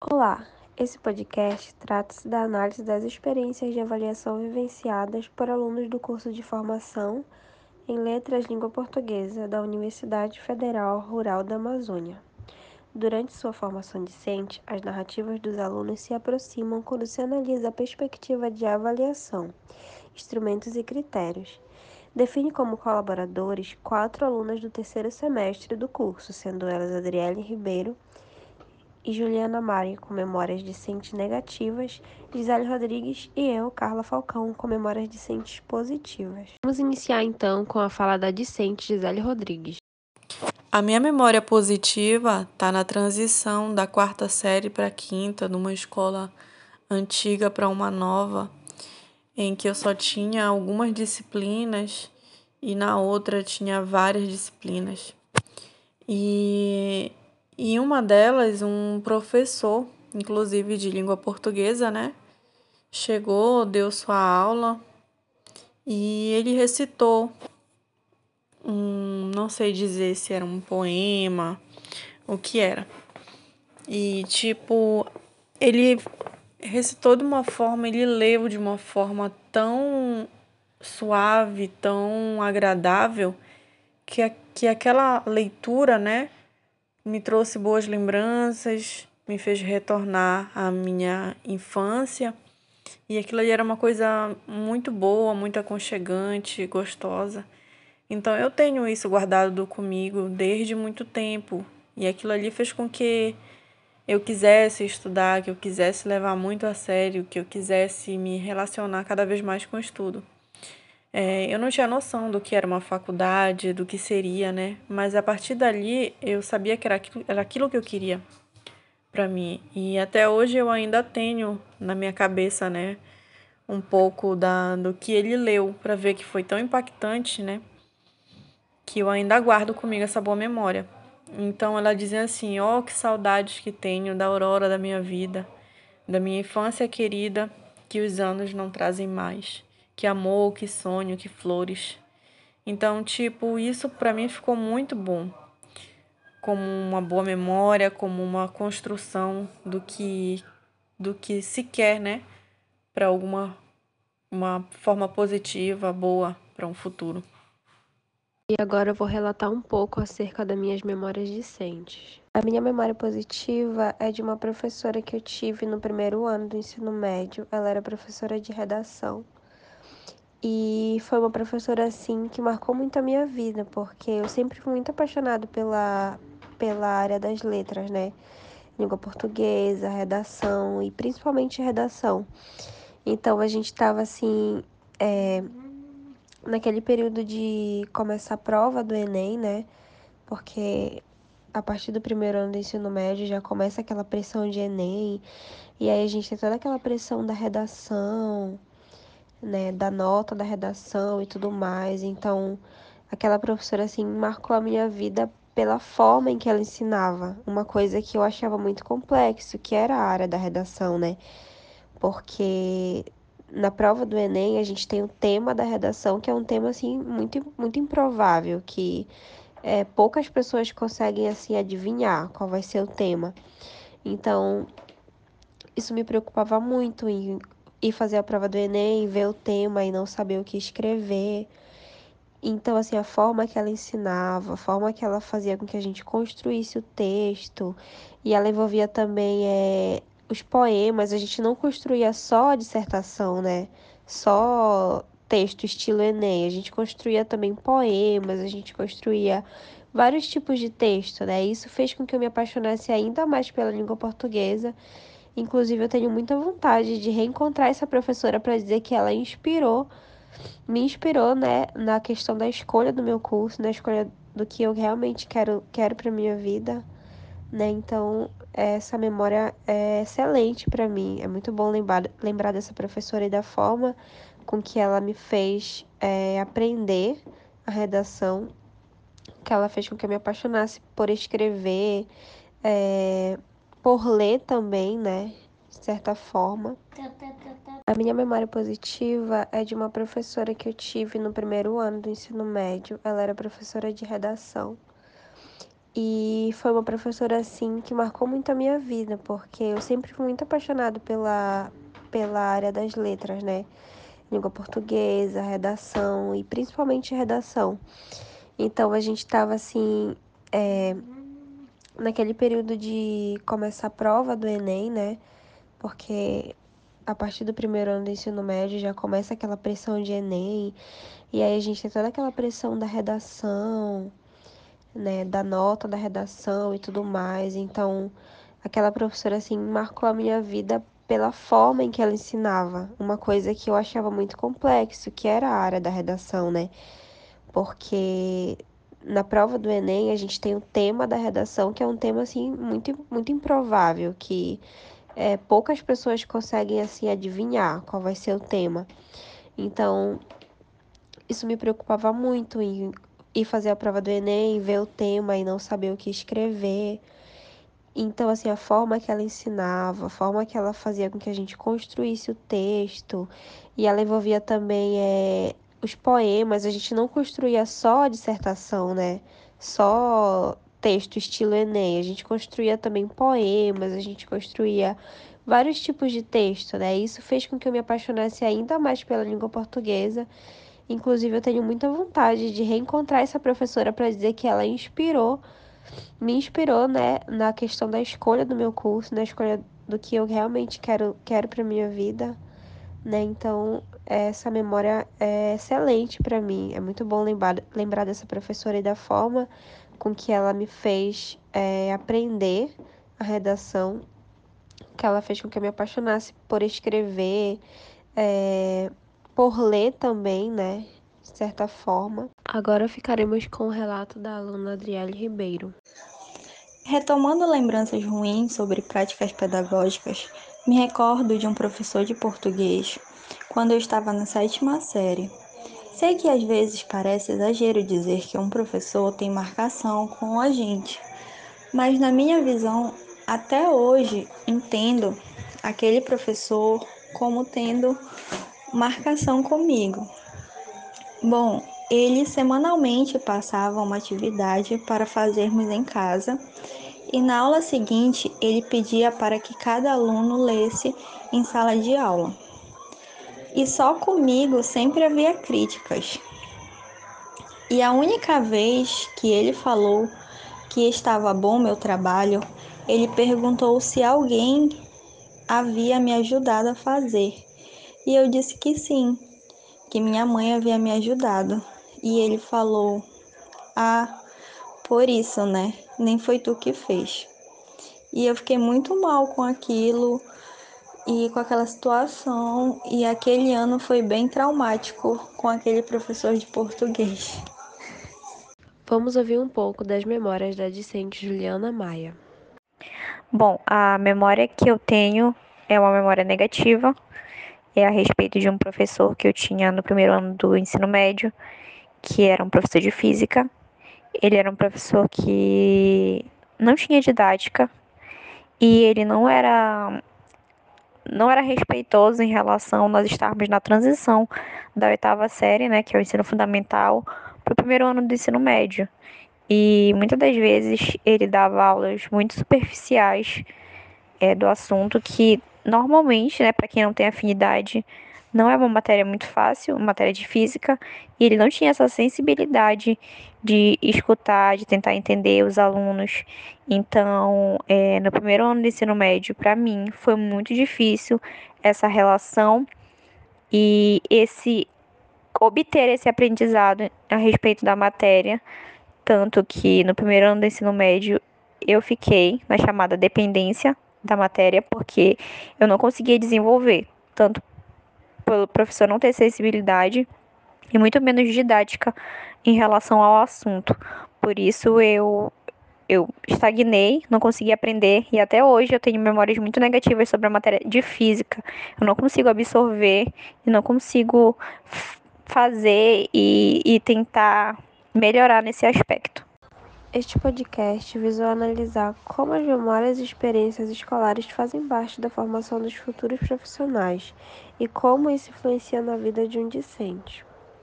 Olá, esse podcast trata-se da análise das experiências de avaliação vivenciadas por alunos do curso de formação em Letras Língua Portuguesa da Universidade Federal Rural da Amazônia. Durante sua formação discente, as narrativas dos alunos se aproximam quando se analisa a perspectiva de avaliação, instrumentos e critérios. Define como colaboradores quatro alunas do terceiro semestre do curso, sendo elas Adriele Ribeiro e Juliana Mari, com memórias discentes negativas, Gisele Rodrigues e eu, Carla Falcão, com memórias discentes positivas. Vamos iniciar então com a fala da discente Gisele Rodrigues. A minha memória positiva está na transição da quarta série para a quinta, numa escola antiga para uma nova, em que eu só tinha algumas disciplinas e na outra tinha várias disciplinas. E em uma delas, um professor, inclusive de língua portuguesa, né, chegou, deu sua aula e ele recitou um, não sei dizer se era um poema, o que era. E tipo, ele recitou de uma forma, ele leu de uma forma tão suave, tão agradável, que, que aquela leitura, né, me trouxe boas lembranças, me fez retornar à minha infância. E aquilo ali era uma coisa muito boa, muito aconchegante, gostosa. Então eu tenho isso guardado comigo desde muito tempo. E aquilo ali fez com que eu quisesse estudar, que eu quisesse levar muito a sério, que eu quisesse me relacionar cada vez mais com o estudo. É, eu não tinha noção do que era uma faculdade, do que seria, né? Mas a partir dali eu sabia que era aquilo, era aquilo que eu queria para mim. E até hoje eu ainda tenho na minha cabeça, né? Um pouco da, do que ele leu para ver que foi tão impactante, né? Que eu ainda guardo comigo essa boa memória. Então ela dizia assim: Ó, oh, que saudades que tenho da aurora da minha vida, da minha infância querida, que os anos não trazem mais. Que amor, que sonho, que flores. Então, tipo, isso para mim ficou muito bom. Como uma boa memória, como uma construção do que do que se quer, né? Para alguma uma forma positiva, boa para um futuro. E agora eu vou relatar um pouco acerca das minhas memórias discentes. A minha memória positiva é de uma professora que eu tive no primeiro ano do ensino médio. Ela era professora de redação. E foi uma professora assim que marcou muito a minha vida, porque eu sempre fui muito apaixonada pela, pela área das letras, né? Língua portuguesa, redação e principalmente redação. Então a gente estava assim. É, naquele período de começar a prova do Enem, né? Porque a partir do primeiro ano do ensino médio já começa aquela pressão de Enem, e aí a gente tem toda aquela pressão da redação, né? Da nota da redação e tudo mais. Então, aquela professora, assim, marcou a minha vida pela forma em que ela ensinava. Uma coisa que eu achava muito complexo, que era a área da redação, né? Porque na prova do Enem, a gente tem o tema da redação, que é um tema assim muito, muito improvável, que é, poucas pessoas conseguem assim adivinhar qual vai ser o tema. Então, isso me preocupava muito em ir fazer a prova do Enem, ver o tema e não saber o que escrever. Então, assim, a forma que ela ensinava, a forma que ela fazia com que a gente construísse o texto, e ela envolvia também é, os poemas, a gente não construía só a dissertação, né? Só texto estilo Enem, a gente construía também poemas, a gente construía vários tipos de texto, né? Isso fez com que eu me apaixonasse ainda mais pela língua portuguesa. Inclusive, eu tenho muita vontade de reencontrar essa professora para dizer que ela inspirou, me inspirou, né, na questão da escolha do meu curso, na escolha do que eu realmente quero, quero para minha vida, né? Então, essa memória é excelente para mim. É muito bom lembrar, lembrar dessa professora e da forma com que ela me fez é, aprender a redação, que ela fez com que eu me apaixonasse por escrever, é, por ler também, né? De certa forma. A minha memória positiva é de uma professora que eu tive no primeiro ano do ensino médio. Ela era professora de redação. E foi uma professora assim que marcou muito a minha vida, porque eu sempre fui muito apaixonado pela, pela área das letras, né? Língua portuguesa, redação e principalmente redação. Então a gente estava assim, é, naquele período de começar a prova do Enem, né? Porque a partir do primeiro ano do ensino médio já começa aquela pressão de Enem, e aí a gente tem toda aquela pressão da redação né, da nota da redação e tudo mais. Então, aquela professora assim marcou a minha vida pela forma em que ela ensinava, uma coisa que eu achava muito complexo, que era a área da redação, né? Porque na prova do Enem a gente tem o tema da redação, que é um tema assim muito muito improvável, que é, poucas pessoas conseguem assim adivinhar qual vai ser o tema. Então, isso me preocupava muito em ir fazer a prova do Enem, ver o tema e não saber o que escrever. Então, assim, a forma que ela ensinava, a forma que ela fazia com que a gente construísse o texto, e ela envolvia também é, os poemas, a gente não construía só dissertação, né? Só texto estilo Enem, a gente construía também poemas, a gente construía vários tipos de texto, né? Isso fez com que eu me apaixonasse ainda mais pela língua portuguesa Inclusive, eu tenho muita vontade de reencontrar essa professora para dizer que ela inspirou, me inspirou, né, na questão da escolha do meu curso, na escolha do que eu realmente quero, quero para minha vida, né? Então, essa memória é excelente para mim. É muito bom lembrar, lembrar dessa professora e da forma com que ela me fez é, aprender a redação, que ela fez com que eu me apaixonasse por escrever, é, por ler também, né? De certa forma. Agora ficaremos com o relato da aluna Adriele Ribeiro. Retomando lembranças ruins sobre práticas pedagógicas, me recordo de um professor de português quando eu estava na sétima série. Sei que às vezes parece exagero dizer que um professor tem marcação com a gente, mas na minha visão, até hoje entendo aquele professor como tendo marcação comigo. Bom, ele semanalmente passava uma atividade para fazermos em casa e na aula seguinte ele pedia para que cada aluno lesse em sala de aula. E só comigo sempre havia críticas. E a única vez que ele falou que estava bom meu trabalho, ele perguntou se alguém havia me ajudado a fazer. E eu disse que sim, que minha mãe havia me ajudado. E ele falou: Ah, por isso, né? Nem foi tu que fez. E eu fiquei muito mal com aquilo e com aquela situação. E aquele ano foi bem traumático com aquele professor de português. Vamos ouvir um pouco das memórias da discente Juliana Maia. Bom, a memória que eu tenho é uma memória negativa, é a respeito de um professor que eu tinha no primeiro ano do ensino médio, que era um professor de física. Ele era um professor que não tinha didática e ele não era não era respeitoso em relação a nós estarmos na transição da oitava série, né, que é o ensino fundamental, para o primeiro ano do ensino médio. E muitas das vezes ele dava aulas muito superficiais é, do assunto que normalmente, né, para quem não tem afinidade, não é uma matéria muito fácil, uma matéria de física, e ele não tinha essa sensibilidade de escutar, de tentar entender os alunos. Então, é, no primeiro ano do ensino médio, para mim, foi muito difícil essa relação e esse obter esse aprendizado a respeito da matéria, tanto que no primeiro ano do ensino médio eu fiquei na chamada dependência da matéria porque eu não conseguia desenvolver, tanto pelo professor não ter sensibilidade e muito menos didática em relação ao assunto. Por isso eu eu estagnei, não consegui aprender e até hoje eu tenho memórias muito negativas sobre a matéria de física. Eu não consigo absorver e não consigo fazer e, e tentar melhorar nesse aspecto. Este podcast visou analisar como as memórias e experiências escolares fazem parte da formação dos futuros profissionais e como isso influencia na vida de um discente.